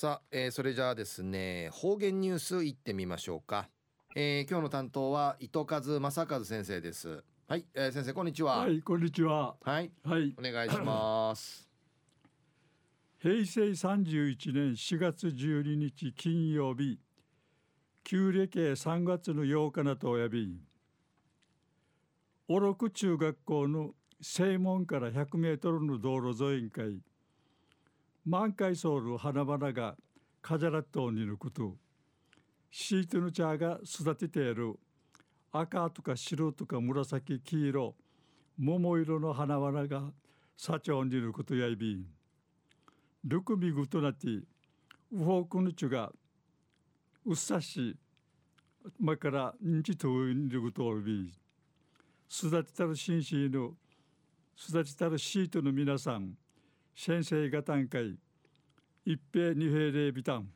さあ、えー、それじゃあですね方言ニュースいってみましょうか、えー、今日の担当は糸数正和先生です。はい、えー、先生こんにちは。はいこんにちは。はい。はい。お願いします。平成三十一年四月十二日金曜日。旧暦三月の八日なとおやび。小六中学校の正門から百メートルの道路沿いんかい満開ソウル花々が飾らっとにること。シートの茶が育てている。赤とか白とか紫黄色。桃色の花々が社長にいることやいびルクミグとなってウォークのチュがうっさしまからんちといることをび育てたる紳士の育てたるシートの皆さん。先生が短会一平二平零ビタン、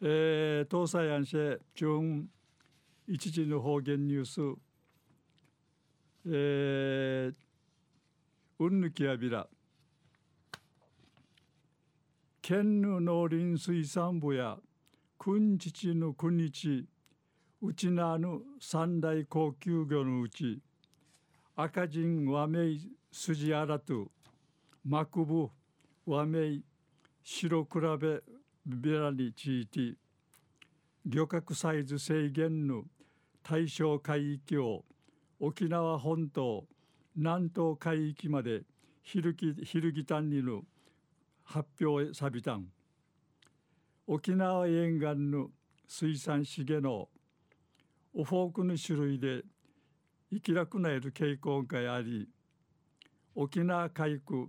えー、東西安市中一時の方言ニュース、えー、うんぬきやびら。県の農林水産部や君父の国地うちなぬ三大高級魚のうち赤人和名筋あらと幕部和名白比べベラについて漁獲サイズ制限の対象海域を沖縄本島南東海域までひるきひるぎたんにの発表さびたん。沖縄沿岸の水産資源のオフォークの種類で生きなくなる傾向があり沖縄海区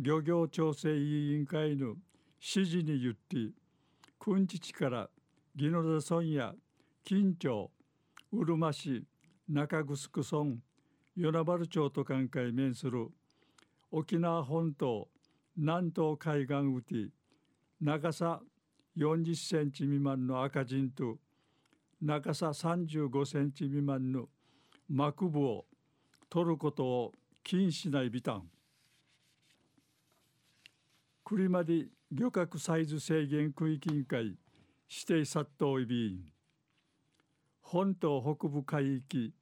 漁業調整委員会の指示によって君地から宜野田村や金町うるま市中城村与那原町と関係面する沖縄本島南東海岸うて長さ40センチ未満の赤人と長さ35センチ未満の幕部を取ることを禁止ないビタン。栗まで漁獲サイズ制限区域委員会指定殺到委員本島北部海域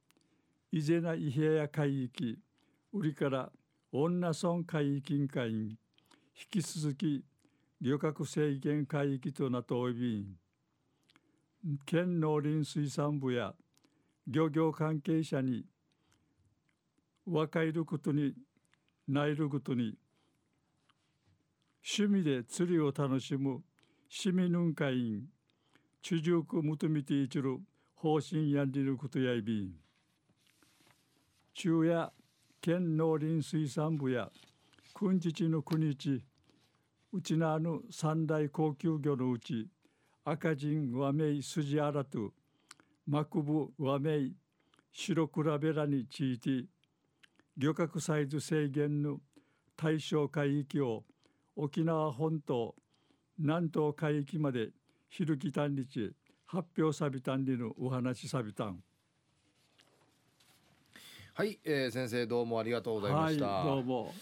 伊是名伊平屋海域売りから女村海域委員会引き続き漁獲制限海域となっておび県農林水産部や漁業関係者に分かることにないることに趣味で釣りを楽しむ市民運会員中熟求めていちる方針やりることやいびん。中夜県農林水産部や君日の国地うちなぬ三大高級魚のうち赤人和名筋あらと幕部和名白比べらについて漁獲サイズ制限の対象海域を沖縄本島南東海域までひるきたん日発表さびたんりのお話さびたん。はい、えー、先生どうもありがとうございました、はい、どうも